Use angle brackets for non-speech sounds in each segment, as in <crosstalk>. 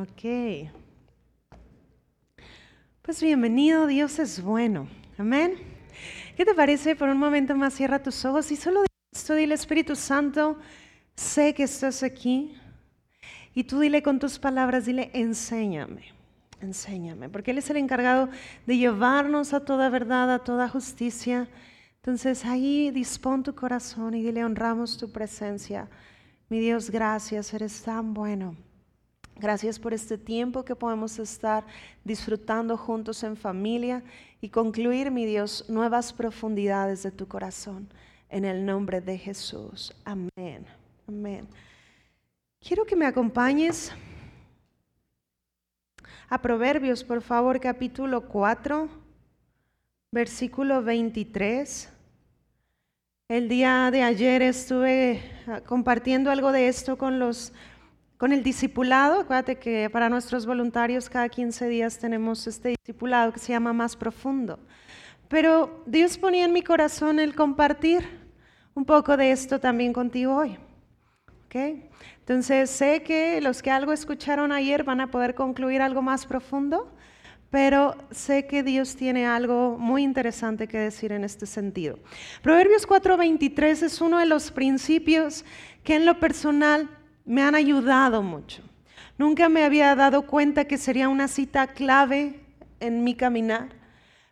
Ok. Pues bienvenido, Dios es bueno. Amén. ¿Qué te parece? Por un momento más cierra tus ojos y solo esto dile Espíritu Santo, sé que estás aquí. Y tú dile con tus palabras, dile, enséñame, enséñame, porque Él es el encargado de llevarnos a toda verdad, a toda justicia. Entonces ahí dispón tu corazón y dile, honramos tu presencia. Mi Dios, gracias, eres tan bueno. Gracias por este tiempo que podemos estar disfrutando juntos en familia y concluir, mi Dios, nuevas profundidades de tu corazón. En el nombre de Jesús. Amén. Amén. Quiero que me acompañes a Proverbios, por favor, capítulo 4, versículo 23. El día de ayer estuve ah, compartiendo algo de esto con los con el discipulado. Acuérdate que para nuestros voluntarios cada 15 días tenemos este discipulado que se llama Más Profundo. Pero Dios ponía en mi corazón el compartir un poco de esto también contigo hoy. ¿Okay? Entonces sé que los que algo escucharon ayer van a poder concluir algo más profundo, pero sé que Dios tiene algo muy interesante que decir en este sentido. Proverbios 4:23 es uno de los principios que en lo personal me han ayudado mucho. Nunca me había dado cuenta que sería una cita clave en mi caminar,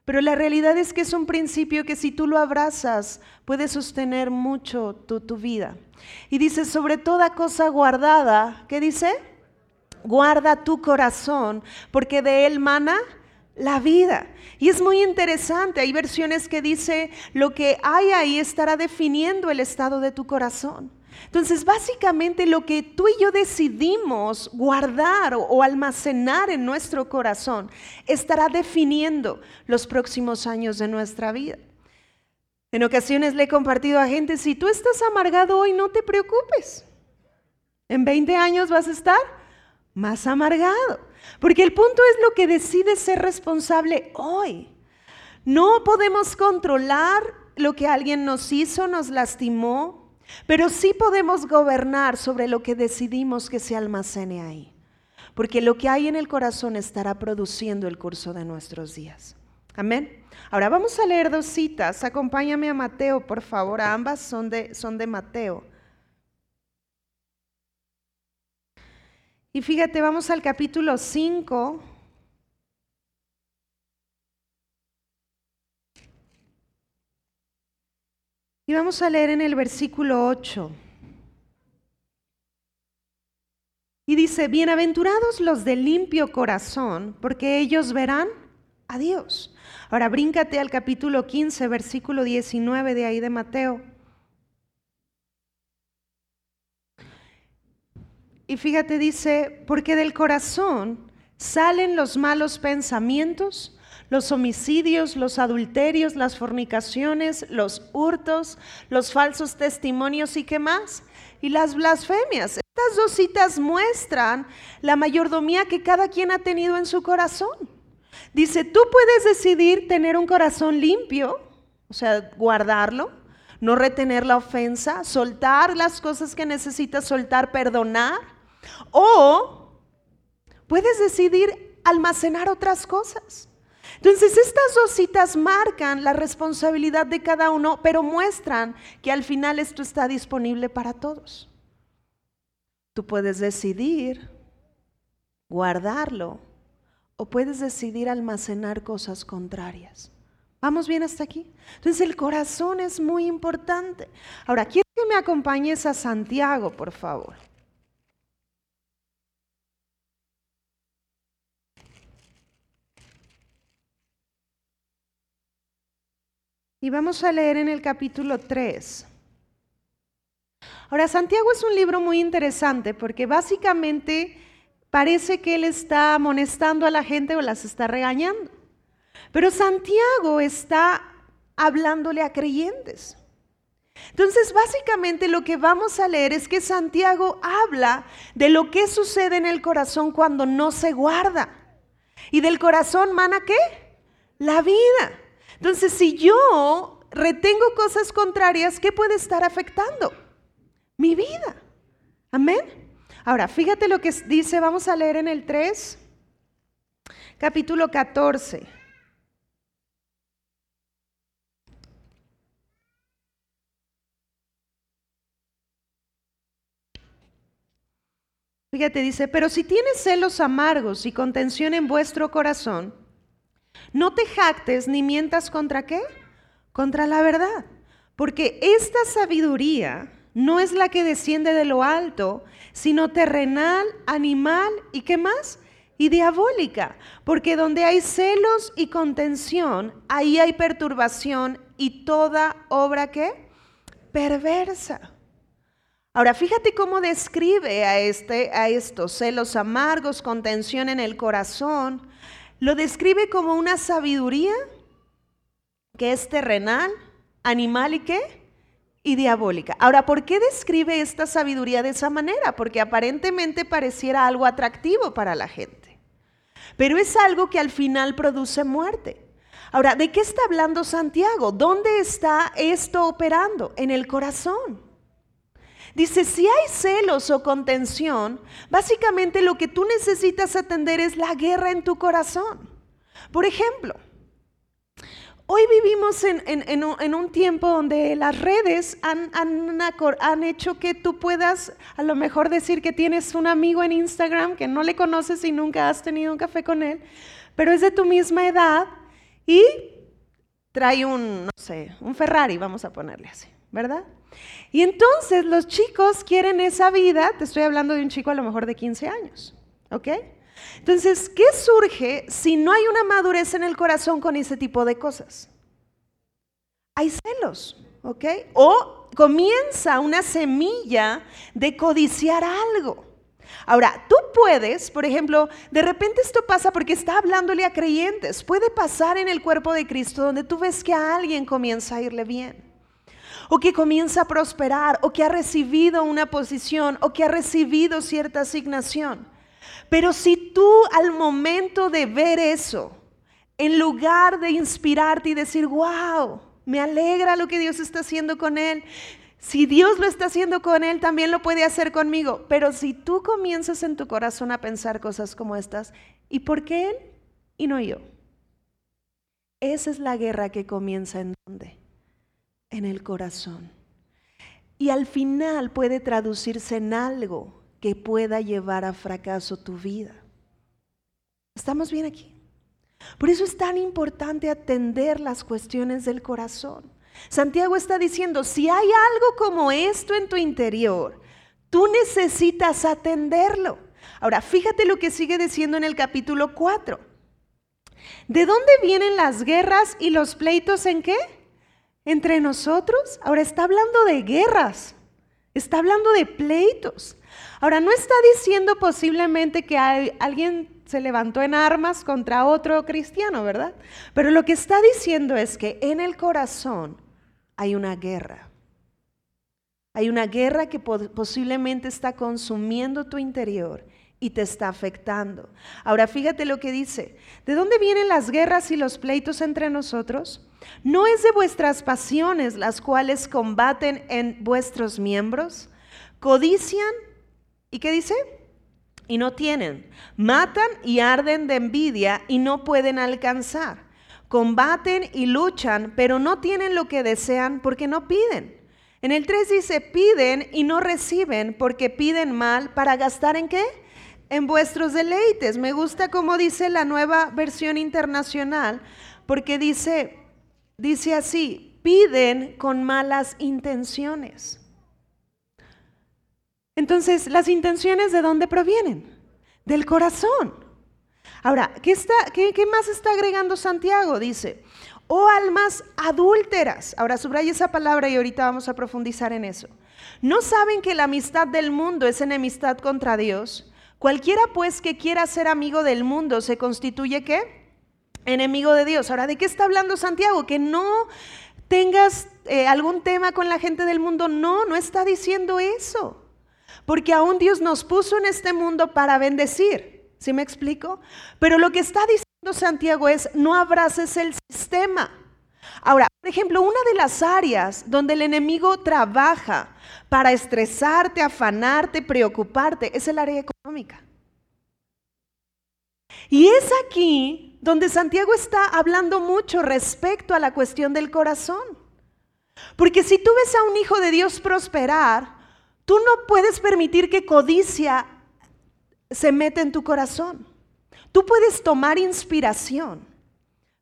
pero la realidad es que es un principio que si tú lo abrazas puede sostener mucho tu, tu vida. Y dice, sobre toda cosa guardada, ¿qué dice? Guarda tu corazón, porque de él mana la vida. Y es muy interesante, hay versiones que dice, lo que hay ahí estará definiendo el estado de tu corazón. Entonces, básicamente lo que tú y yo decidimos guardar o, almacenar en nuestro corazón estará definiendo los próximos años de nuestra vida. En ocasiones le he compartido a gente, si tú estás amargado hoy, no te preocupes. En 20 años vas a estar más amargado. Porque el punto es lo que decide ser responsable hoy. No podemos controlar lo que alguien nos hizo, nos lastimó, pero sí podemos gobernar sobre lo que decidimos que se almacene ahí. Porque lo que hay en el corazón estará produciendo el curso de nuestros días. Amén. Ahora vamos a leer dos citas. Acompáñame a Mateo, por favor. Ambas son de, son de Mateo. Y fíjate, vamos al capítulo 5. Y vamos a leer en el versículo 8. Y dice, bienaventurados los de limpio corazón, porque ellos verán a Dios. Ahora bríncate al capítulo 15, versículo 19 de ahí de Mateo. Y fíjate, dice, porque del corazón salen los malos pensamientos, los homicidios, los adulterios, las fornicaciones, los hurtos, los falsos testimonios y qué más, y las blasfemias. Estas dos citas muestran la mayordomía que cada quien ha tenido en su corazón. Dice, tú puedes decidir tener un corazón limpio, o sea, guardarlo, no retener la ofensa, soltar las cosas que necesitas soltar, perdonar, o puedes decidir almacenar otras cosas. Entonces, estas dos citas marcan la responsabilidad de cada uno, pero muestran que al final esto está disponible para todos. Tú puedes decidir guardarlo o puedes decidir almacenar cosas contrarias. ¿Vamos bien hasta aquí? Entonces el corazón es muy importante. Ahora, quiero que me acompañes a Santiago, por favor. Y vamos a leer en el capítulo 3. Ahora, Santiago es un libro muy interesante porque básicamente parece que él está amonestando a la gente o las está regañando. Pero Santiago está hablándole a creyentes. Entonces, básicamente lo que vamos a leer es que Santiago habla de lo que sucede en el corazón cuando no se guarda. ¿Y del corazón mana qué? La vida. Entonces, si yo retengo cosas contrarias, ¿qué puede estar afectando? Mi vida. Amén. Ahora, fíjate lo que dice, vamos a leer en el 3, capítulo 14. Fíjate, dice, pero si tienes celos amargos y contención en vuestro corazón, no te jactes ni mientas contra qué? Contra la verdad. Porque esta sabiduría no es la que desciende de lo alto, sino terrenal, animal y qué más? Y diabólica. Porque donde hay celos y contención, ahí hay perturbación y toda obra que perversa. Ahora, fíjate cómo describe a, este, a estos celos amargos, contención en el corazón. Lo describe como una sabiduría que es terrenal, animal y qué? Y diabólica. Ahora, ¿por qué describe esta sabiduría de esa manera? Porque aparentemente pareciera algo atractivo para la gente. Pero es algo que al final produce muerte. Ahora, ¿de qué está hablando Santiago? ¿Dónde está esto operando? En el corazón. Dice, si hay celos o contención, básicamente lo que tú necesitas atender es la guerra en tu corazón. Por ejemplo, hoy vivimos en, un, tiempo donde las redes han, han, hecho que tú puedas a lo mejor decir que tienes un amigo en Instagram que no le conoces y nunca has tenido un café con él, pero es de tu misma edad y trae un, no sé, un Ferrari, vamos a ponerle así, ¿verdad? Y entonces los chicos quieren esa vida, te estoy hablando de un chico a lo mejor de 15 años, ¿ok? Entonces, ¿qué surge si no hay una madurez en el corazón con ese tipo de cosas? Hay celos, ¿ok? O comienza una semilla de codiciar algo. Ahora, tú puedes, por ejemplo, de repente esto pasa porque está hablándole a creyentes, puede pasar en el cuerpo de Cristo donde tú ves que a alguien comienza a irle bien o que comienza a prosperar, o que ha recibido una posición, o que ha recibido cierta asignación. Pero si tú al momento de ver eso, en lugar de inspirarte y decir, wow, me alegra lo que Dios está haciendo con él, si Dios lo está haciendo con él, también lo puede hacer conmigo. Pero si tú comienzas en tu corazón a pensar cosas como estas, ¿y por qué él y no yo? Esa es la guerra que comienza en donde? En el corazón. Y al final puede traducirse en algo que pueda llevar a fracaso tu vida. ¿Estamos bien aquí? Por eso es tan importante atender las cuestiones del corazón. Santiago está diciendo, si hay algo como esto en tu interior, tú necesitas atenderlo. Ahora, fíjate lo que sigue diciendo en el capítulo 4. ¿De dónde vienen las guerras y los pleitos en qué? Entre nosotros. Ahora está hablando de guerras, está hablando de pleitos. Ahora no está diciendo posiblemente que alguien se levantó en armas contra otro cristiano, ¿verdad? Pero lo que está diciendo es que en el corazón hay una guerra. Hay una guerra que posiblemente está consumiendo tu interior y te está afectando. Ahora fíjate lo que dice. ¿De dónde vienen las guerras y los pleitos entre nosotros? ¿No es de vuestras pasiones las cuales combaten en vuestros miembros? Codician y qué dice? Y no tienen. Matan y arden de envidia y no pueden alcanzar. Combaten y luchan, pero no tienen lo que desean porque no piden. En el 3 dice, piden y no reciben porque piden mal para gastar en qué? En vuestros deleites. Me gusta como dice la nueva versión internacional, porque dice, dice así, piden con malas intenciones. Entonces, ¿las intenciones de dónde provienen? Del corazón. Ahora, ¿qué, está, qué, qué más está agregando Santiago? Dice, oh almas adúlteras. Ahora subraya esa palabra y ahorita vamos a profundizar en eso. ¿No saben que la amistad del mundo es enemistad contra Dios? Cualquiera pues que quiera ser amigo del mundo se constituye qué? enemigo de Dios. Ahora, ¿de qué está hablando Santiago? Que no tengas eh, algún tema con la gente del mundo. No, no está diciendo eso. Porque aún Dios nos puso en este mundo para bendecir. ¿Sí me explico? Pero lo que está diciendo Santiago es, no abraces el sistema. Ahora, por ejemplo, una de las áreas donde el enemigo trabaja para estresarte, afanarte, preocuparte, es el área económica. Y es aquí donde Santiago está hablando mucho respecto a la cuestión del corazón. Porque si tú ves a un hijo de Dios prosperar, tú no puedes permitir que codicia se meta en tu corazón. Tú puedes tomar inspiración,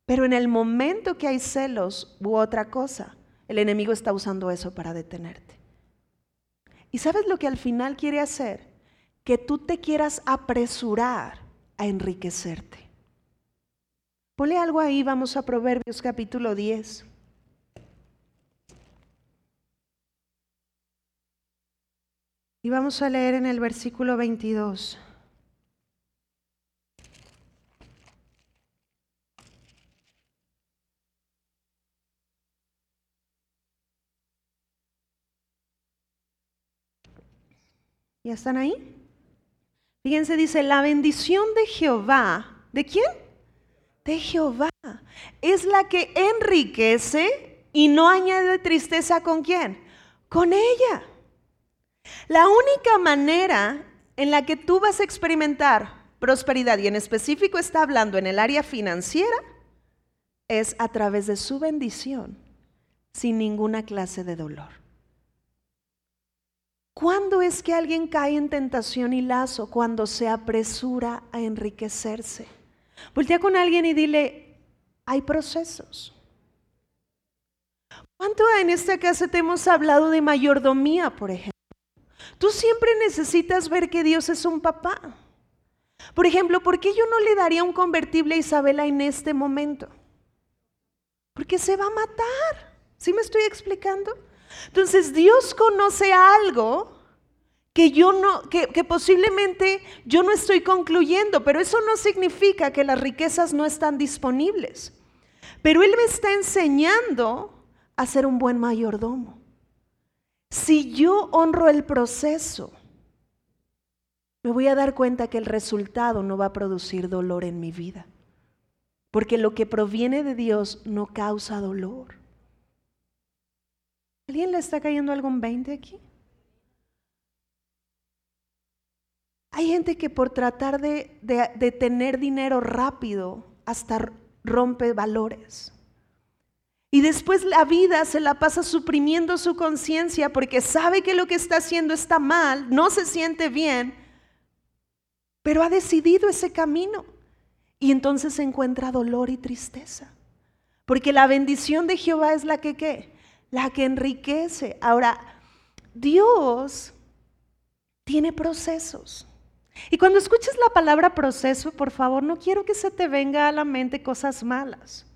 pero en el momento que hay celos u otra cosa, el enemigo está usando eso para detenerte. ¿Y sabes lo que al final quiere hacer? Que tú te quieras apresurar a enriquecerte. Ponle algo ahí, vamos a Proverbios capítulo 10. Y vamos a leer en el versículo 22. ¿Ya están ahí? Fíjense, dice, la bendición de Jehová, ¿de quién? De Jehová. Es la que enriquece y no añade tristeza con quién? Con ella. La única manera en la que tú vas a experimentar prosperidad, y en específico está hablando en el área financiera, es a través de su bendición, sin ninguna clase de dolor. ¿Cuándo es que alguien cae en tentación y lazo? Cuando se apresura a enriquecerse. Voltea con alguien y dile, hay procesos. ¿Cuánto en esta casa te hemos hablado de mayordomía, por ejemplo? Tú siempre necesitas ver que Dios es un papá. Por ejemplo, ¿por qué yo no le daría un convertible a Isabela en este momento? Porque se va a matar. ¿Sí me estoy explicando? Entonces Dios conoce algo que yo no, que, posiblemente yo no estoy concluyendo, pero eso no significa que las riquezas no están disponibles. Pero Él me está enseñando a ser un buen mayordomo. Si yo honro el proceso, me voy a dar cuenta que el resultado no va a producir dolor en mi vida. Porque lo que proviene de Dios no causa dolor. ¿Alguien le está cayendo algo en 20 aquí? Hay gente que por tratar de, tener dinero rápido hasta rompe valores. Y después la vida se la pasa suprimiendo su conciencia porque sabe que lo que está haciendo está mal, no se siente bien, pero ha decidido ese camino. Y entonces encuentra dolor y tristeza. Porque la bendición de Jehová es la que ¿qué? La que enriquece. Ahora, Dios tiene procesos. Y cuando escuches la palabra proceso, por favor, no quiero que se te venga a la mente cosas malas.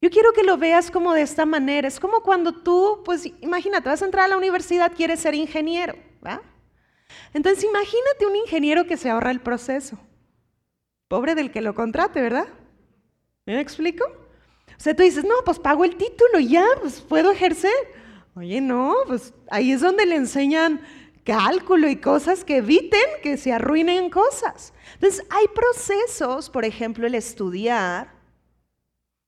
Yo quiero que lo veas como de esta manera. Es como cuando tú, pues imagínate, vas a entrar a la universidad, quieres ser ingeniero, ¿va? Entonces imagínate un ingeniero que se ahorra el proceso. Pobre del que lo contrate, ¿verdad? ¿Me explico? O sea, tú dices, no, pues pago el título y ya, pues puedo ejercer. Oye, no, pues ahí es donde le enseñan cálculo y cosas que eviten que se arruinen cosas. Entonces, hay procesos, por ejemplo, el estudiar,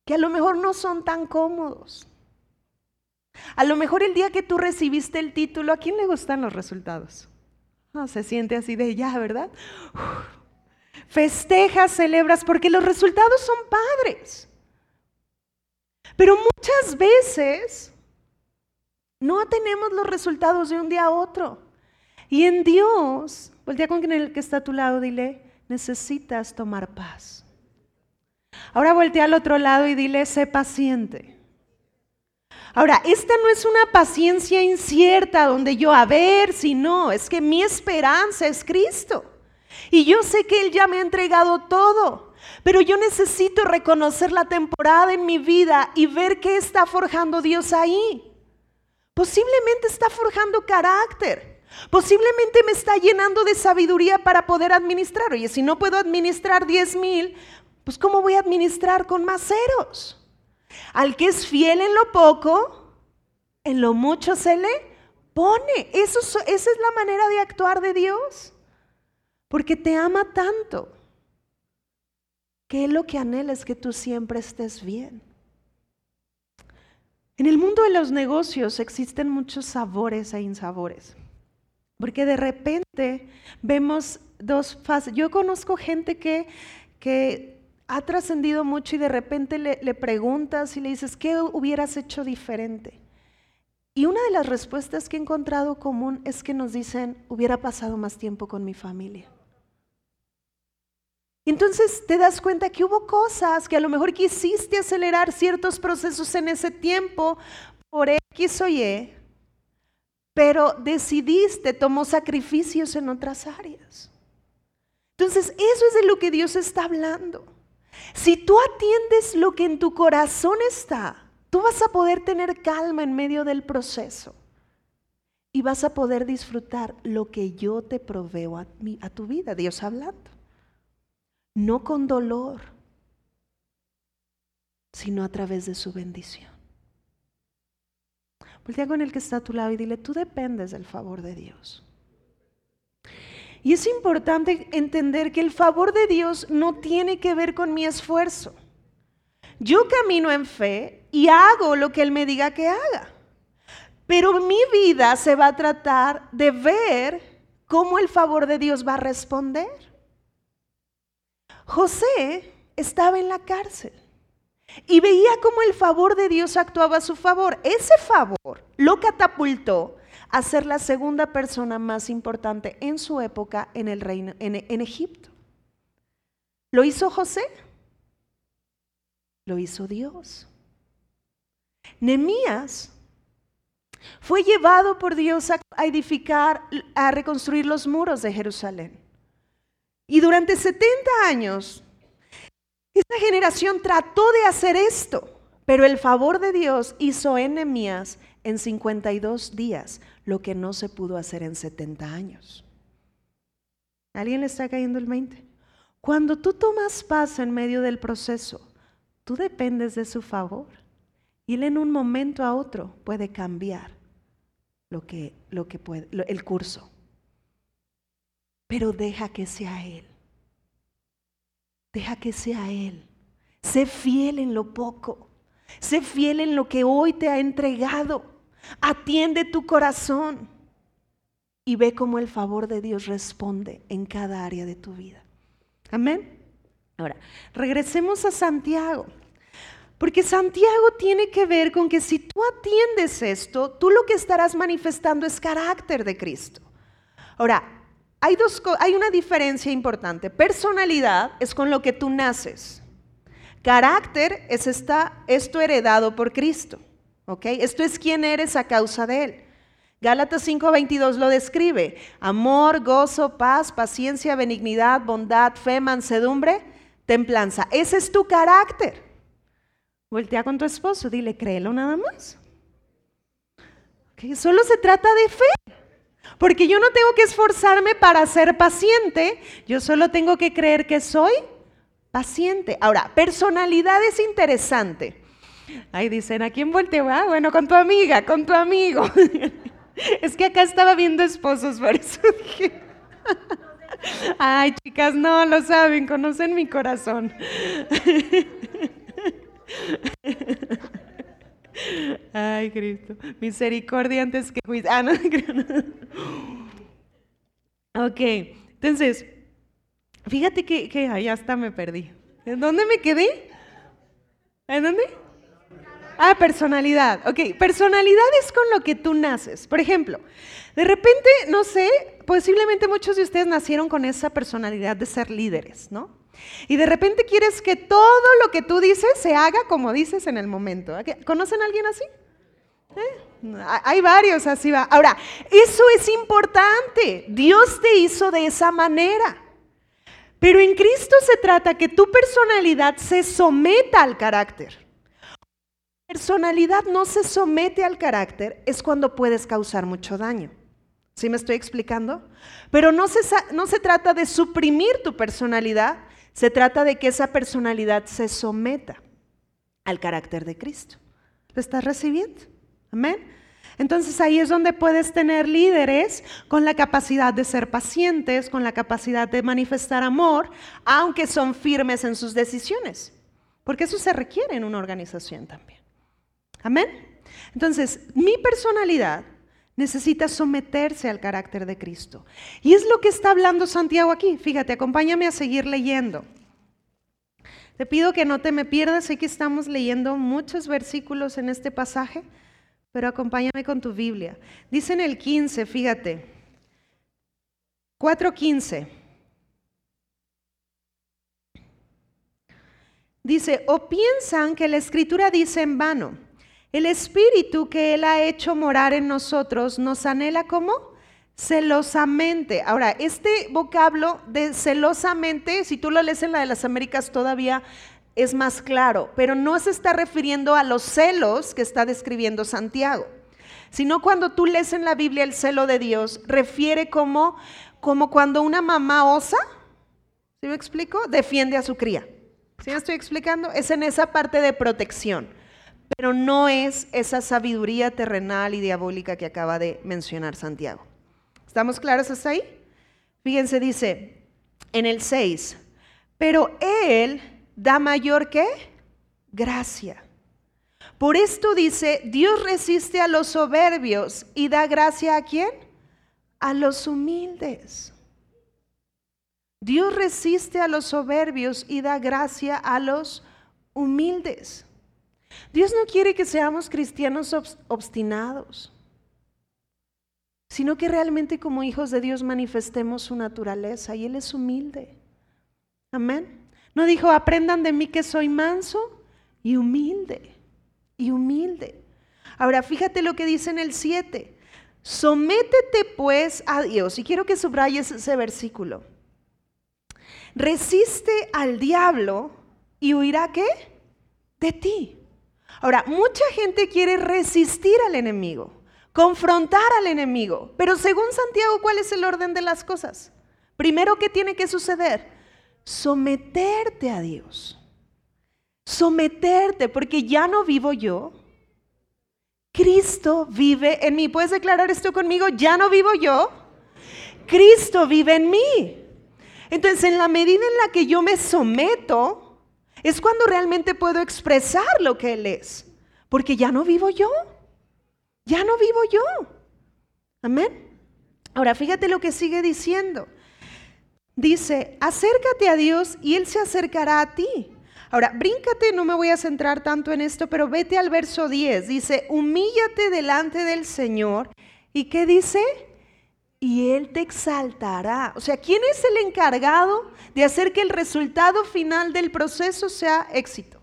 que a lo mejor no son tan cómodos. A lo mejor el día que tú recibiste el título, ¿a quién le gustan los resultados? No, se siente así de ya, ¿verdad? festejas, celebras, porque los resultados son padres. Pero muchas veces no tenemos los resultados de un día a otro. Y en Dios, voltea con el que está a tu lado, dile, necesitas tomar paz. Ahora voltea al otro lado y dile, sé paciente. Ahora, esta no es una paciencia incierta donde yo a ver si no, es que mi esperanza es Cristo. Y yo sé que Él ya me ha entregado todo. Pero yo necesito reconocer la temporada en mi vida y ver qué está forjando Dios ahí. Posiblemente está forjando carácter. Posiblemente me está llenando de sabiduría para poder administrar. Oye, si no puedo administrar 10 mil, pues ¿cómo voy a administrar con más ceros? Al que es fiel en lo poco, en lo mucho se le pone. Eso, esa es la manera de actuar de Dios. Porque te ama tanto que lo que anhela es que tú siempre estés bien. En el mundo de los negocios existen muchos sabores e insabores, porque de repente vemos dos fases. Yo conozco gente que, que ha trascendido mucho y de repente le, le preguntas y le dices, ¿qué hubieras hecho diferente? Y una de las respuestas que he encontrado común es que nos dicen, hubiera pasado más tiempo con mi familia. Entonces te das cuenta que hubo cosas que a lo mejor quisiste acelerar ciertos procesos en ese tiempo por X o Y, pero decidiste, tomó sacrificios en otras áreas. Entonces eso es de lo que Dios está hablando. Si tú atiendes lo que en tu corazón está, tú vas a poder tener calma en medio del proceso y vas a poder disfrutar lo que yo te proveo a, a tu vida, Dios hablando no con dolor, sino a través de su bendición. Voltea con el que está a tu lado y dile, tú dependes del favor de Dios. Y es importante entender que el favor de Dios no tiene que ver con mi esfuerzo. Yo camino en fe y hago lo que Él me diga que haga. Pero mi vida se va a tratar de ver cómo el favor de Dios va a responder. José estaba en la cárcel y veía cómo el favor de Dios actuaba a su favor. Ese favor lo catapultó a ser la segunda persona más importante en su época en el reino en, Egipto. ¿Lo hizo José? Lo hizo Dios. Nemías fue llevado por Dios a edificar, a reconstruir los muros de Jerusalén. Y durante 70 años, esta generación trató de hacer esto, pero el favor de Dios hizo en en 52 días lo que no se pudo hacer en 70 años. ¿Alguien le está cayendo el 20? Cuando tú tomas paz en medio del proceso, tú dependes de su favor. Y él en un momento a otro puede cambiar lo que, lo que puede, el curso pero deja que sea Él. Deja que sea Él. Sé fiel en lo poco. Sé fiel en lo que hoy te ha entregado. Atiende tu corazón y ve cómo el favor de Dios responde en cada área de tu vida. Amén. Ahora, regresemos a Santiago. Porque Santiago tiene que ver con que si tú atiendes esto, tú lo que estarás manifestando es carácter de Cristo. Ahora, hay, dos, hay una diferencia importante. Personalidad es con lo que tú naces. Carácter es esta, esto heredado por Cristo. ¿ok? Esto es quién eres a causa de Él. Gálatas 5:22 lo describe. Amor, gozo, paz, paciencia, benignidad, bondad, fe, mansedumbre, templanza. Ese es tu carácter. Voltea con tu esposo, dile, créelo nada más. Solo se trata de fe. Porque yo no tengo que esforzarme para ser paciente, yo solo tengo que creer que soy paciente. Ahora, personalidad es interesante. Ahí dicen, ¿a quién volteo? Ah, bueno, con tu amiga, con tu amigo. <laughs> es que acá estaba viendo esposos, por eso <laughs> dije. Ay, chicas, no lo saben, conocen mi corazón. <laughs> Ay, Cristo. Misericordia antes que juicio. Ah, no, <laughs> Ok, entonces, fíjate que, que hasta me perdí. ¿En dónde me quedé? ¿En dónde? Ah, personalidad. Ok, personalidad es con lo que tú naces. Por ejemplo, de repente, no sé, posiblemente muchos de ustedes nacieron con esa personalidad de ser líderes, ¿no? Y de repente quieres que todo lo que tú dices se haga como dices en el momento. ¿Conocen a alguien así? ¿Eh? Hay varios así va. Ahora, eso es importante. Dios te hizo de esa manera. Pero en Cristo se trata que tu personalidad se someta al carácter. Personalidad no se somete al carácter es cuando puedes causar mucho daño. ¿Sí me estoy explicando? Pero no se, no se trata de suprimir tu personalidad, se trata de que esa personalidad se someta al carácter de Cristo. ¿Lo estás recibiendo? Amén. Entonces ahí es donde puedes tener líderes con la capacidad de ser pacientes, con la capacidad de manifestar amor, aunque son firmes en sus decisiones. Porque eso se requiere en una organización también. Amén. Entonces, mi personalidad necesita someterse al carácter de Cristo. Y es lo que está hablando Santiago aquí. Fíjate, acompáñame a seguir leyendo. Te pido que no te me pierdas, sé que estamos leyendo muchos versículos en este pasaje, pero acompáñame con tu Biblia. Dice en el 15, fíjate, 4.15. Dice, o piensan que la escritura dice en vano, el espíritu que Él ha hecho morar en nosotros nos anhela como celosamente. Ahora, este vocablo de celosamente, si tú lo lees en la de las Américas todavía es más claro, pero no se está refiriendo a los celos que está describiendo Santiago, sino cuando tú lees en la Biblia el celo de Dios, refiere como, como cuando una mamá osa, ¿sí me explico? Defiende a su cría. ¿Sí me estoy explicando? Es en esa parte de protección, pero no es esa sabiduría terrenal y diabólica que acaba de mencionar Santiago. ¿Estamos claros hasta ahí? Fíjense, dice en el 6, pero Él da mayor que gracia. Por esto dice, Dios resiste a los soberbios y da gracia a quién? A los humildes. Dios resiste a los soberbios y da gracia a los humildes. Dios no quiere que seamos cristianos obstinados sino que realmente como hijos de Dios manifestemos su naturaleza y Él es humilde. Amén. No dijo, aprendan de mí que soy manso y humilde, y humilde. Ahora, fíjate lo que dice en el 7. Sométete pues a Dios. Y quiero que subrayes ese versículo. Resiste al diablo y huirá qué? De ti. Ahora, mucha gente quiere resistir al enemigo confrontar al enemigo. Pero según Santiago, ¿cuál es el orden de las cosas? Primero, ¿qué tiene que suceder? Someterte a Dios. Someterte, porque ya no vivo yo. Cristo vive en mí. ¿Puedes declarar esto conmigo? Ya no vivo yo. Cristo vive en mí. Entonces, en la medida en la que yo me someto, es cuando realmente puedo expresar lo que Él es. Porque ya no vivo yo. Ya no vivo yo. Amén. Ahora fíjate lo que sigue diciendo. Dice, acércate a Dios y Él se acercará a ti. Ahora, bríncate, no me voy a centrar tanto en esto, pero vete al verso 10. Dice, humíllate delante del Señor. ¿Y qué dice? Y Él te exaltará. O sea, ¿quién es el encargado de hacer que el resultado final del proceso sea éxito?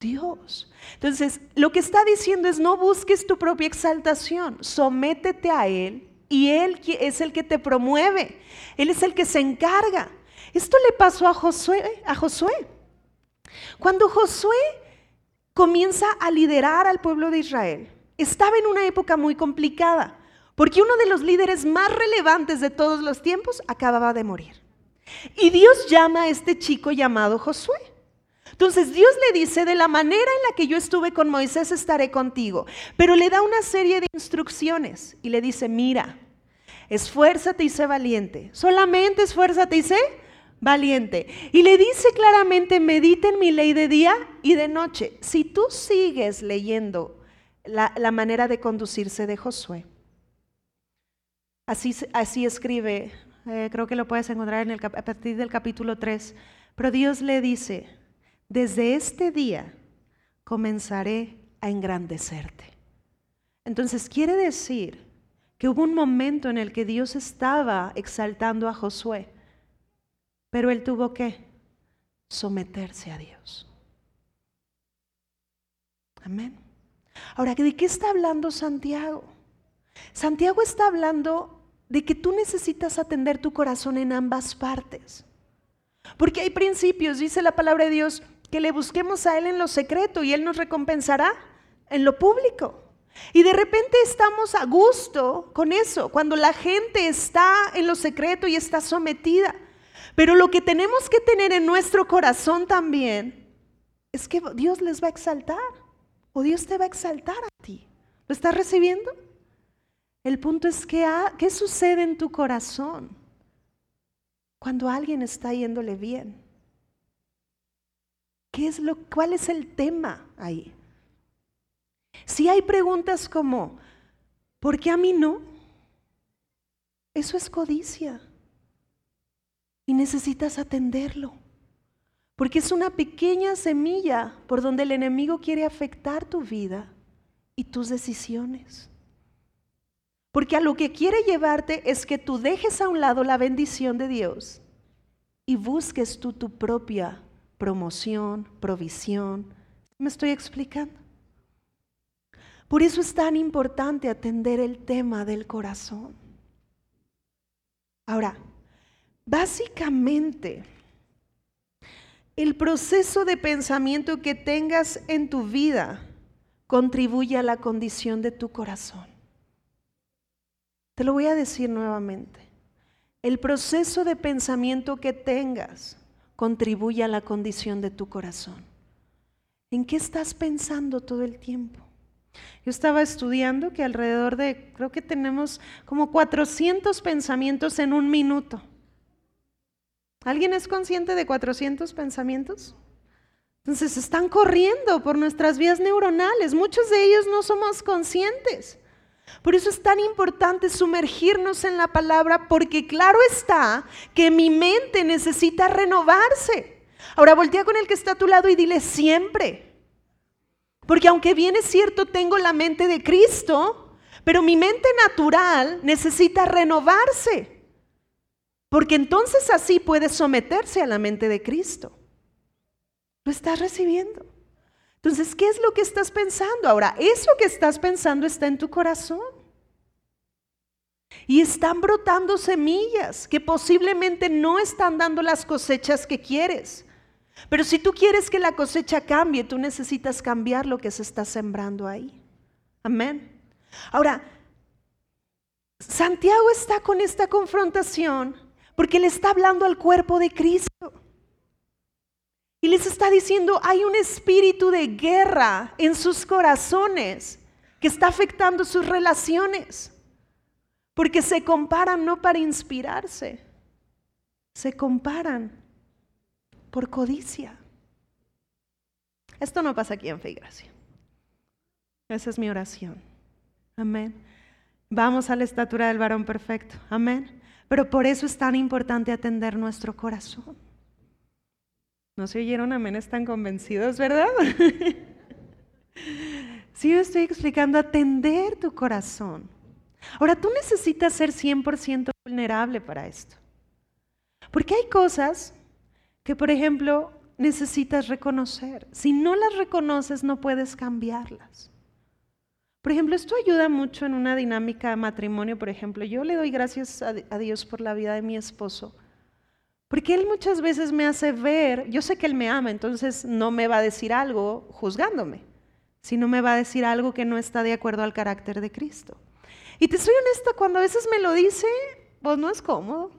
Dios. Entonces, lo que está diciendo es no busques tu propia exaltación, sométete a Él y Él es el que te promueve, Él es el que se encarga. Esto le pasó a Josué, a Josué. Cuando Josué comienza a liderar al pueblo de Israel, estaba en una época muy complicada, porque uno de los líderes más relevantes de todos los tiempos acababa de morir. Y Dios llama a este chico llamado Josué. Entonces Dios le dice, de la manera en la que yo estuve con Moisés estaré contigo, pero le da una serie de instrucciones y le dice, mira, esfuérzate y sé valiente, solamente esfuérzate y sé valiente. Y le dice claramente, medita en mi ley de día y de noche. Si tú sigues leyendo la, manera de conducirse de Josué, así, escribe, eh, creo que lo puedes encontrar en el, a partir del capítulo 3, pero Dios le dice, desde este día comenzaré a engrandecerte. Entonces quiere decir que hubo un momento en el que Dios estaba exaltando a Josué, pero él tuvo que someterse a Dios. Amén. Ahora, ¿de qué está hablando Santiago? Santiago está hablando de que tú necesitas atender tu corazón en ambas partes. Porque hay principios, dice la palabra de Dios, que le busquemos a Él en lo secreto y Él nos recompensará en lo público. Y de repente estamos a gusto con eso, cuando la gente está en lo secreto y está sometida. Pero lo que tenemos que tener en nuestro corazón también es que Dios les va a exaltar o Dios te va a exaltar a ti. ¿Lo estás recibiendo? El punto es que, ¿qué sucede en tu corazón cuando alguien está yéndole bien? ¿Qué es lo, ¿Cuál es el tema ahí? Si hay preguntas como, ¿por qué a mí no? Eso es codicia. Y necesitas atenderlo. Porque es una pequeña semilla por donde el enemigo quiere afectar tu vida y tus decisiones. Porque a lo que quiere llevarte es que tú dejes a un lado la bendición de Dios y busques tú tu propia promoción, provisión. ¿Me estoy explicando? Por eso es tan importante atender el tema del corazón. Ahora, básicamente, el proceso de pensamiento que tengas en tu vida contribuye a la condición de tu corazón. Te lo voy a decir nuevamente. El proceso de pensamiento que tengas contribuye a la condición de tu corazón. ¿En qué estás pensando todo el tiempo? Yo estaba estudiando que alrededor de, creo que tenemos como 400 pensamientos en un minuto. ¿Alguien es consciente de 400 pensamientos? Entonces están corriendo por nuestras vías neuronales. Muchos de ellos no somos conscientes. Por eso es tan importante sumergirnos en la palabra porque claro está que mi mente necesita renovarse. Ahora voltea con el que está a tu lado y dile siempre, porque aunque bien es cierto, tengo la mente de Cristo, pero mi mente natural necesita renovarse. Porque entonces así puede someterse a la mente de Cristo. Lo estás recibiendo. Entonces, ¿qué es lo que estás pensando? Ahora, eso que estás pensando está en tu corazón. Y están brotando semillas que posiblemente no están dando las cosechas que quieres. Pero si tú quieres que la cosecha cambie, tú necesitas cambiar lo que se está sembrando ahí. Amén. Ahora, Santiago está con esta confrontación porque le está hablando al cuerpo de Cristo. Y les está diciendo, hay un espíritu de guerra en sus corazones que está afectando sus relaciones. Porque se comparan no para inspirarse, se comparan por codicia. Esto no pasa aquí en Fe y Gracia. Esa es mi oración. Amén. Vamos a la estatura del varón perfecto. Amén. Pero por eso es tan importante atender nuestro corazón. No se oyeron amén, están convencidos, ¿verdad? <laughs> sí, yo estoy explicando atender tu corazón. Ahora, tú necesitas ser 100% vulnerable para esto. Porque hay cosas que, por ejemplo, necesitas reconocer. Si no las reconoces, no puedes cambiarlas. Por ejemplo, esto ayuda mucho en una dinámica de matrimonio. Por ejemplo, yo le doy gracias a Dios por la vida de mi esposo, porque él muchas veces me hace ver, yo sé que él me ama, entonces no me va a decir algo juzgándome, sino me va a decir algo que no está de acuerdo al carácter de Cristo. Y te soy honesta, cuando a veces me lo dice, pues no es cómodo.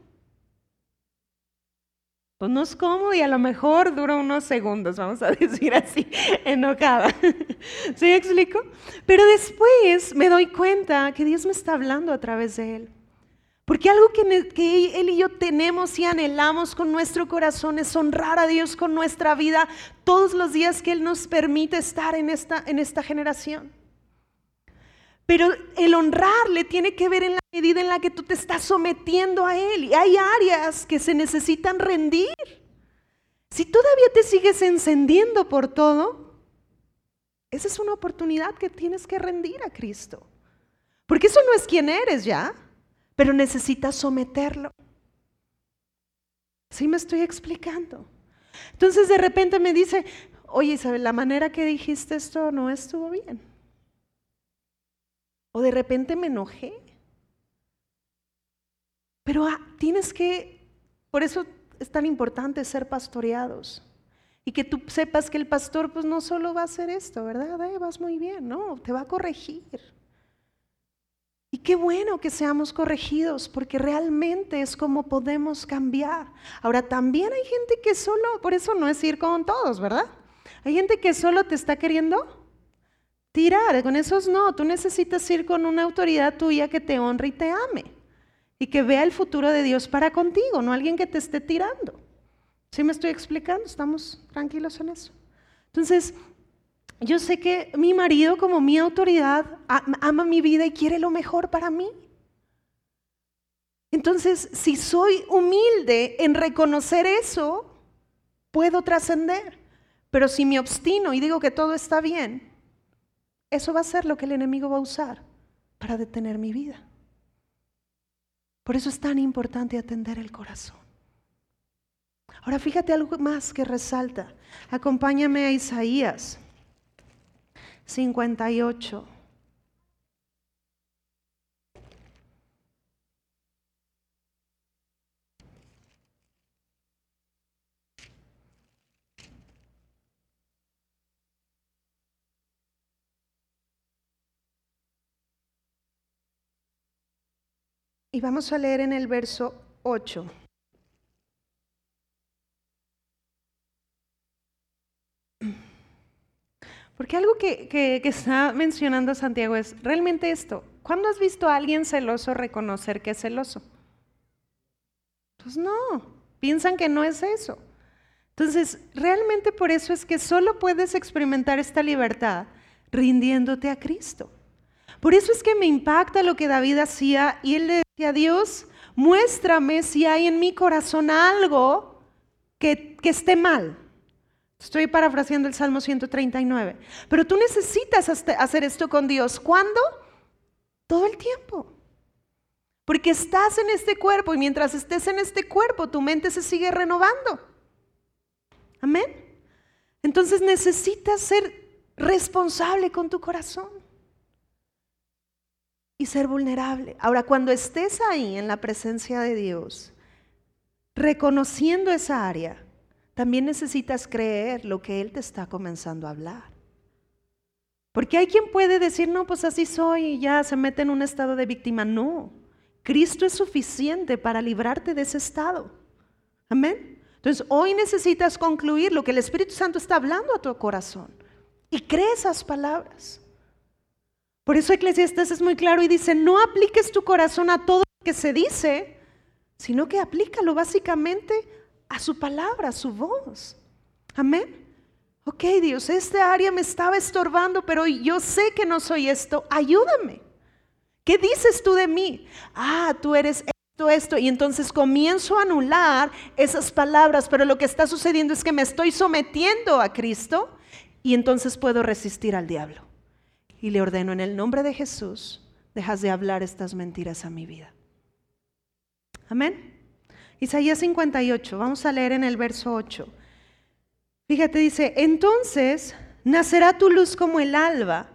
Pues no es cómodo y a lo mejor dura unos segundos, vamos a <laughs> decir así, enojada. ¿Sí me explico? Pero después me doy cuenta que Dios me está hablando a través de él. Porque algo que, Él y yo tenemos y anhelamos con nuestro corazón es honrar a Dios con nuestra vida todos los días que Él nos permite estar en esta, en esta generación. Pero el honrarle tiene que ver en la medida en la que tú te estás sometiendo a Él. Y hay áreas que se necesitan rendir. Si todavía te sigues encendiendo por todo, esa es una oportunidad que tienes que rendir a Cristo. Porque eso no es quien eres ya, pero necesitas someterlo. ¿Sí me estoy explicando? Entonces de repente me dice, oye Isabel, la manera que dijiste esto no estuvo bien. O de repente me enojé. Pero ah, tienes que, por eso es tan importante ser pastoreados. Y que tú sepas que el pastor pues no solo va a hacer esto, ¿verdad? vas muy bien, no, te va a corregir. Y qué bueno que seamos corregidos, porque realmente es como podemos cambiar. Ahora, también hay gente que solo, por eso no es ir con todos, ¿verdad? Hay gente que solo te está queriendo tirar, con esos no, tú necesitas ir con una autoridad tuya que te honre y te ame y que vea el futuro de Dios para contigo, no alguien que te esté tirando. ¿Sí me estoy explicando? ¿Estamos tranquilos en eso? Entonces, yo sé que mi marido como mi autoridad ama mi vida y quiere lo mejor para mí. Entonces, si soy humilde en reconocer eso, puedo trascender. Pero si me obstino y digo que todo está bien, eso va a ser lo que el enemigo va a usar para detener mi vida. Por eso es tan importante atender el corazón. Ahora fíjate algo más que resalta. Acompáñame a Isaías 58. Y vamos a leer en el verso 8. Porque algo que, está mencionando Santiago es realmente esto. ¿Cuándo has visto a alguien celoso reconocer que es celoso? Pues no, piensan que no es eso. Entonces, realmente por eso es que solo puedes experimentar esta libertad rindiéndote a Cristo. Por eso es que me impacta lo que David hacía y él le decía a Dios, muéstrame si hay en mi corazón algo que, que esté mal. Estoy parafraseando el Salmo 139. Pero tú necesitas hacer esto con Dios. ¿Cuándo? Todo el tiempo. Porque estás en este cuerpo y mientras estés en este cuerpo tu mente se sigue renovando. Amén. Entonces necesitas ser responsable con tu corazón y ser vulnerable. Ahora, cuando estés ahí en la presencia de Dios, reconociendo esa área, también necesitas creer lo que Él te está comenzando a hablar. Porque hay quien puede decir, no, pues así soy y ya se mete en un estado de víctima. No, Cristo es suficiente para librarte de ese estado. Amén. Entonces, hoy necesitas concluir lo que el Espíritu Santo está hablando a tu corazón. Y cree esas palabras. Por eso Eclesiastes es muy claro y dice, no apliques tu corazón a todo lo que se dice, sino que aplícalo básicamente a su palabra, a su voz. Amén. Ok, Dios, esta área me estaba estorbando, pero yo sé que no soy esto. Ayúdame. ¿Qué dices tú de mí? Ah, tú eres esto, esto. Y entonces comienzo a anular esas palabras, pero lo que está sucediendo es que me estoy sometiendo a Cristo y entonces puedo resistir al diablo y le ordeno en el nombre de Jesús, dejas de hablar estas mentiras a mi vida. Amén. Isaías 58, vamos a leer en el verso 8. Fíjate, dice, entonces nacerá tu luz como el alba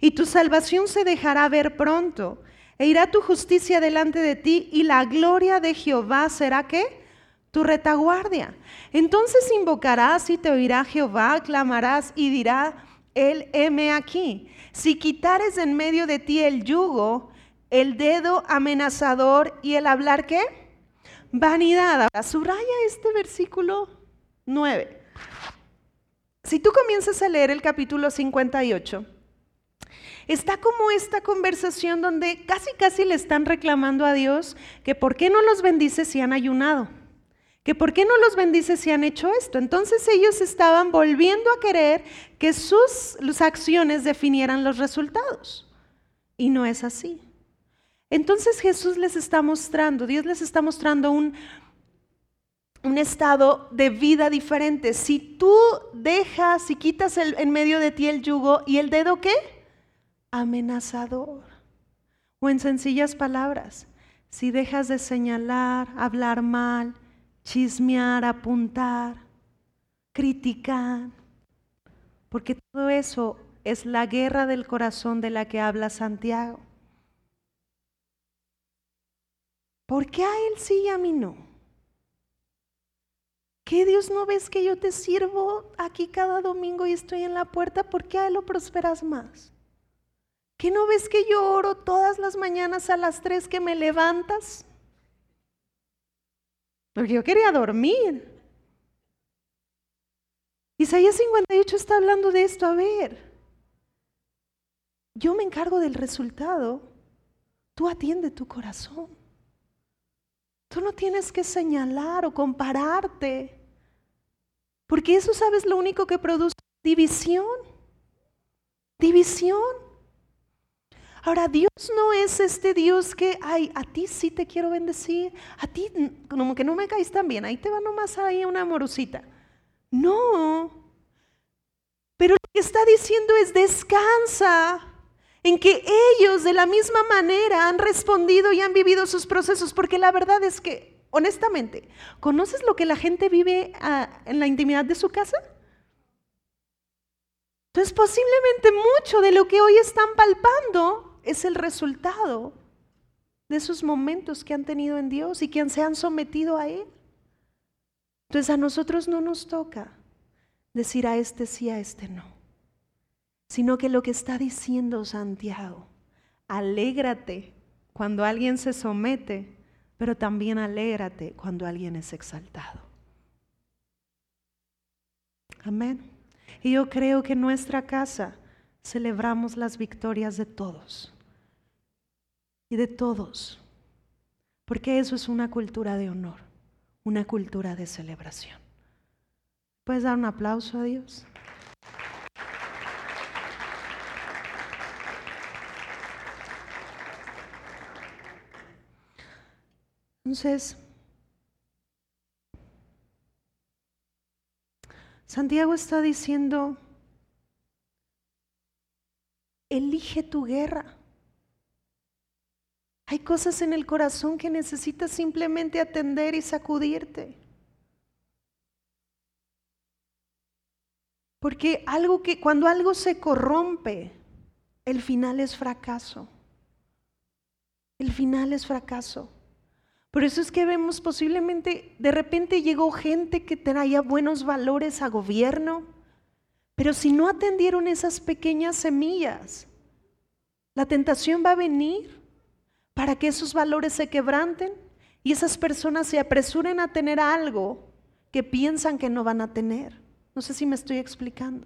y tu salvación se dejará ver pronto e irá tu justicia delante de ti y la gloria de Jehová será qué? Tu retaguardia. Entonces invocarás y te oirá Jehová, clamarás y dirá, él, heme aquí. Si quitares en medio de ti el yugo, el dedo amenazador y el hablar qué? Vanidad. Subraya este versículo 9. Si tú comienzas a leer el capítulo 58, está como esta conversación donde casi casi le están reclamando a Dios que por qué no los bendice si han ayunado que por qué no los bendice si han hecho esto. Entonces ellos estaban volviendo a querer que sus, acciones definieran los resultados. Y no es así. Entonces Jesús les está mostrando, Dios les está mostrando un, un estado de vida diferente. Si tú dejas y quitas en medio de ti el yugo y el dedo qué? Amenazador. O en sencillas palabras, si dejas de señalar, hablar mal, chismear, apuntar, criticar, porque todo eso es la guerra del corazón de la que habla Santiago. ¿Por qué a él sí y a mí no? ¿Qué Dios no ves que yo te sirvo aquí cada domingo y estoy en la puerta? ¿Por qué a él lo prosperas más? ¿Qué no ves que yo oro todas las mañanas a las tres que me levantas? porque yo quería dormir. Isaías 58 está hablando de esto. A ver, yo me encargo del resultado. Tú atiende tu corazón. Tú no tienes que señalar o compararte. Porque eso, sabes, lo único que produce división. División. Ahora, Dios no es este Dios que, ay, a ti sí te quiero bendecir, a ti como que no me caes tan bien, ahí te va nomás ahí una amorosita. No. Pero lo que está diciendo es descansa en que ellos de la misma manera han respondido y han vivido sus procesos, porque la verdad es que, honestamente, ¿conoces lo que la gente vive ah, en la intimidad de su casa? Entonces posiblemente mucho de lo que hoy están palpando es el resultado de esos momentos que han tenido en Dios y que se han sometido a Él. Entonces a nosotros no nos toca decir a este sí, a este no, sino que lo que está diciendo Santiago, alégrate cuando alguien se somete, pero también alégrate cuando alguien es exaltado. Amén. Y yo creo que en nuestra casa celebramos las victorias de todos. Y de todos. Porque eso es una cultura de honor, una cultura de celebración. ¿Puedes dar un aplauso a Dios? Entonces, Santiago está diciendo, elige tu guerra. Hay cosas en el corazón que necesitas simplemente atender y sacudirte. Porque algo que cuando algo se corrompe, el final es fracaso. El final es fracaso. Por eso es que vemos posiblemente, de repente llegó gente que traía buenos valores a gobierno, pero si no atendieron esas pequeñas semillas, la tentación va a venir para que esos valores se quebranten y esas personas se apresuren a tener algo que piensan que no van a tener. No sé si me estoy explicando.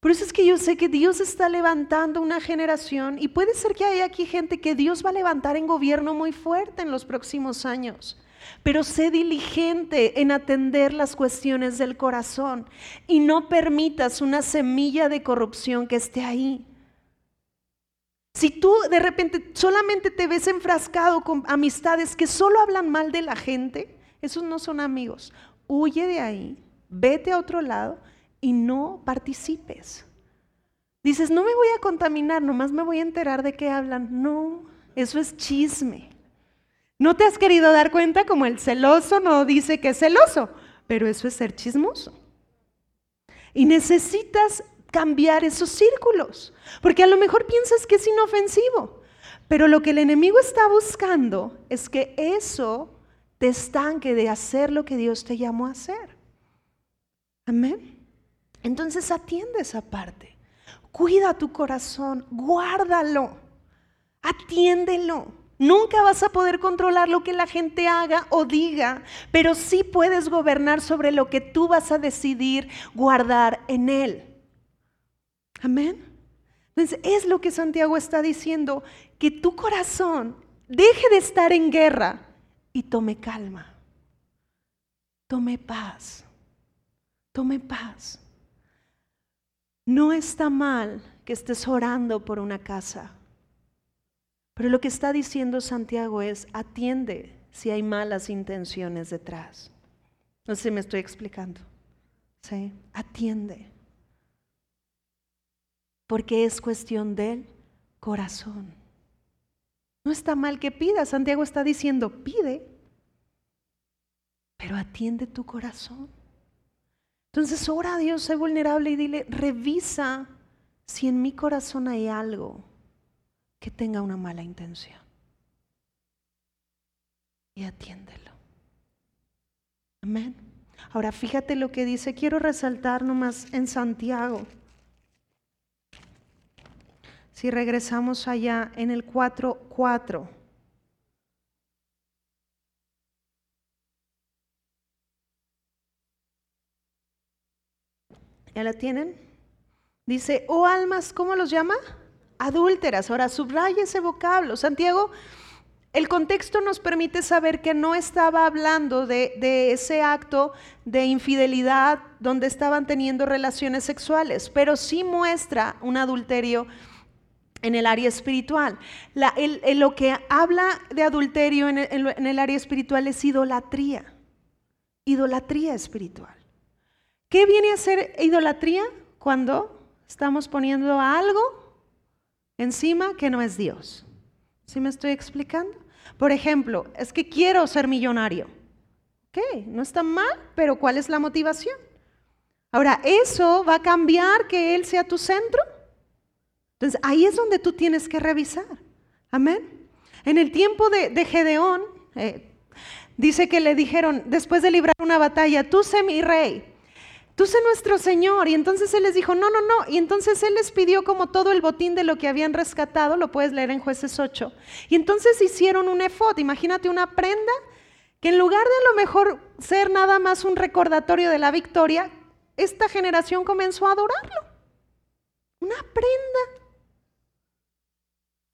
Por eso es que yo sé que Dios está levantando una generación y puede ser que haya aquí gente que Dios va a levantar en gobierno muy fuerte en los próximos años. Pero sé diligente en atender las cuestiones del corazón y no permitas una semilla de corrupción que esté ahí. Si tú de repente solamente te ves enfrascado con amistades que solo hablan mal de la gente, esos no son amigos. Huye de ahí, vete a otro lado y no participes. Dices, no me voy a contaminar, nomás me voy a enterar de qué hablan. No, eso es chisme. No te has querido dar cuenta como el celoso no dice que es celoso, pero eso es ser chismoso. Y necesitas cambiar esos círculos, porque a lo mejor piensas que es inofensivo, pero lo que el enemigo está buscando es que eso te estanque de hacer lo que Dios te llamó a hacer. Amén. Entonces atiende esa parte. Cuida tu corazón, guárdalo, atiéndelo. Nunca vas a poder controlar lo que la gente haga o diga, pero sí puedes gobernar sobre lo que tú vas a decidir guardar en él. Amén. Entonces es lo que Santiago está diciendo, que tu corazón deje de estar en guerra y tome calma, tome paz, tome paz. No está mal que estés orando por una casa, pero lo que está diciendo Santiago es, atiende si hay malas intenciones detrás. No sé si me estoy explicando. ¿Sí? Atiende. Porque es cuestión del corazón. No está mal que pidas. Santiago está diciendo, pide, pero atiende tu corazón. Entonces ora a Dios, sé vulnerable y dile, revisa si en mi corazón hay algo que tenga una mala intención. Y atiéndelo. Amén. Ahora fíjate lo que dice, quiero resaltar nomás en Santiago. Si regresamos allá en el 4.4. ¿Ya la tienen? Dice, oh almas, ¿cómo los llama? Adúlteras. Ahora subraya ese vocablo. Santiago el contexto nos permite saber que no estaba hablando de, de, ese acto de infidelidad donde estaban teniendo relaciones sexuales, pero sí muestra un adulterio en el área espiritual. Lo que habla de adulterio en en el área espiritual es idolatría, idolatría espiritual. ¿Qué viene a ser idolatría? Cuando estamos poniendo algo encima que no es Dios. ¿Sí me estoy explicando? Por ejemplo, es que quiero ser millonario. Ok, no está mal, pero ¿cuál es la motivación? Ahora, ¿eso va a cambiar que Él sea tu centro? Entonces, ahí es donde tú tienes que revisar. Amén. En el tiempo de, de Gedeón, eh, dice que le dijeron, después de librar una batalla, tú sé mi rey tú sé nuestro Señor. Y entonces Él les dijo, no, no, no. Y entonces Él les pidió como todo el botín de lo que habían rescatado, lo puedes leer en jueces 8. Y entonces hicieron un efod, imagínate una prenda que en lugar de a lo mejor ser nada más un recordatorio de la victoria, esta generación comenzó a adorarlo. Una prenda.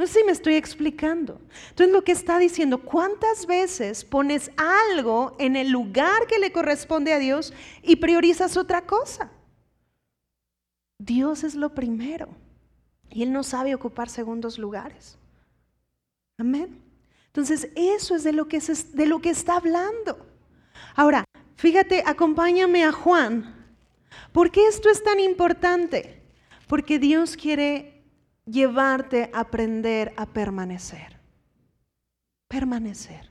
No sé si me estoy explicando. Entonces lo que está diciendo, ¿cuántas veces pones algo en el lugar que le corresponde a Dios y priorizas otra cosa? Dios es lo primero y Él no sabe ocupar segundos lugares. Amén. Entonces eso es de lo que, de lo que está hablando. Ahora, fíjate, acompáñame a Juan. ¿Por qué esto es tan importante? Porque Dios quiere llevarte a aprender a permanecer. Permanecer.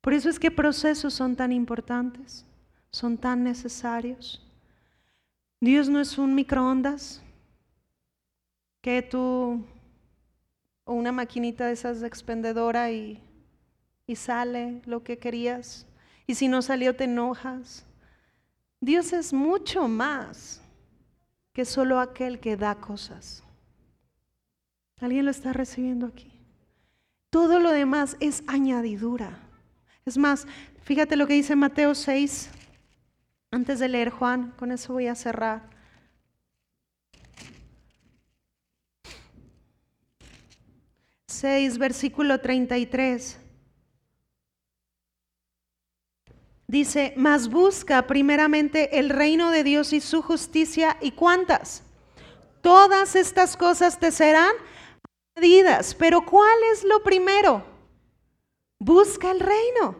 Por eso es que procesos son tan importantes, son tan necesarios. Dios no es un microondas que tú o una maquinita de esas de expendedora y, y sale lo que querías. Y si no salió te enojas. Dios es mucho más que solo aquel que da cosas. ¿Alguien lo está recibiendo aquí? Todo lo demás es añadidura. Es más, fíjate lo que dice Mateo 6, antes de leer Juan, con eso voy a cerrar. Versículo 33. Dice, mas busca primeramente el reino de Dios y su justicia, ¿y cuántas? Todas estas cosas te serán pero ¿cuál es lo primero? Busca el reino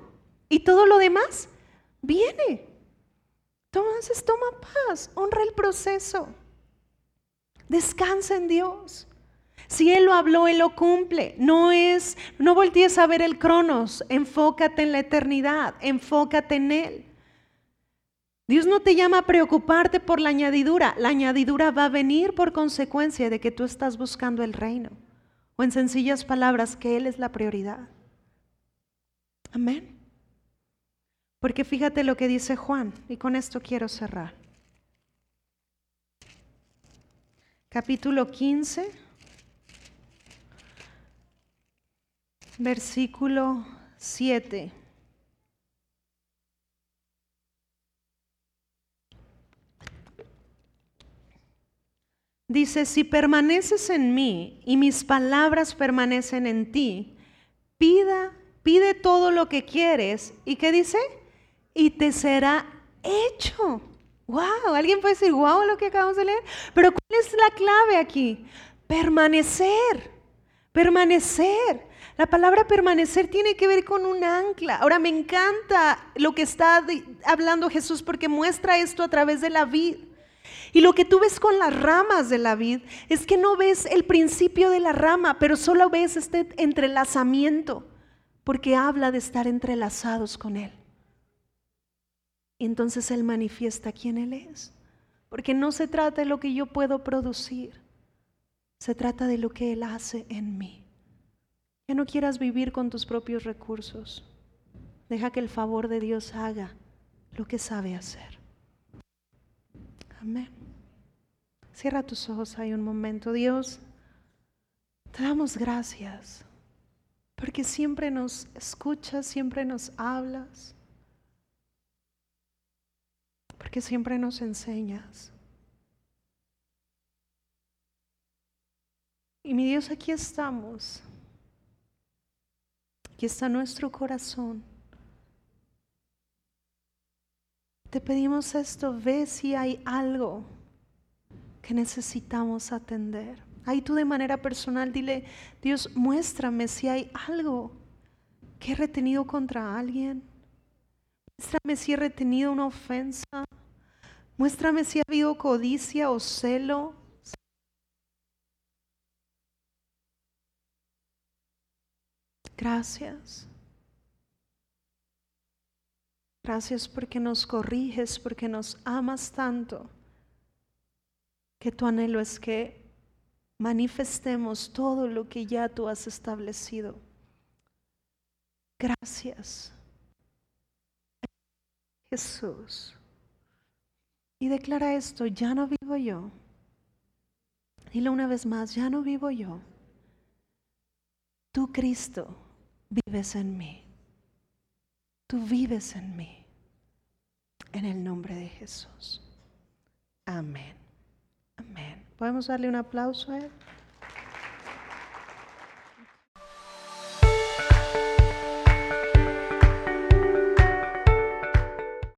y todo lo demás viene. Entonces toma paz, honra el proceso. Descansa en Dios. Si Él lo habló, Él lo cumple. No es, no voltees a ver el cronos, enfócate en la eternidad, enfócate en Él. Dios no te llama a preocuparte por la añadidura, la añadidura va a venir por consecuencia de que tú estás buscando el reino. O en sencillas palabras, que Él es la prioridad. Amén. Porque fíjate lo que dice Juan, y con esto quiero cerrar. Capítulo 15, versículo 7. Dice, si permaneces en mí y mis palabras permanecen en ti, pida, pide todo lo que quieres. ¿Y qué dice? Y te será hecho. Wow, alguien puede decir, wow, lo que acabamos de leer. Pero ¿cuál es la clave aquí? Permanecer, permanecer. La palabra permanecer tiene que ver con un ancla. Ahora me encanta lo que está hablando Jesús porque muestra esto a través de la vida. Y lo que tú ves con las ramas de la vid es que no ves el principio de la rama, pero solo ves este entrelazamiento, porque habla de estar entrelazados con Él. Y entonces Él manifiesta quién Él es, porque no se trata de lo que yo puedo producir, se trata de lo que Él hace en mí. Que no quieras vivir con tus propios recursos. Deja que el favor de Dios haga lo que sabe hacer. Amén. Cierra tus ojos ahí un momento. Dios, te damos gracias porque siempre nos escuchas, siempre nos hablas, porque siempre nos enseñas. Y mi Dios, aquí estamos, Aquí está nuestro corazón. Te pedimos esto, ve si hay algo que necesitamos atender. Ahí tú de manera personal dile, Dios, muéstrame si hay algo que he retenido contra alguien. Muéstrame si he retenido una ofensa. Muéstrame si ha habido codicia o celo. Gracias. Gracias porque nos corriges, porque nos amas tanto, que tu anhelo es que manifestemos todo lo que ya tú has establecido. Gracias. Jesús. Y declara esto, ya no vivo yo. Dile una vez más, ya no vivo yo. Tú, Cristo, vives en mí. Tú vives en mí. En el nombre de Jesús. Amén. Amén. ¿Podemos darle un aplauso a Él?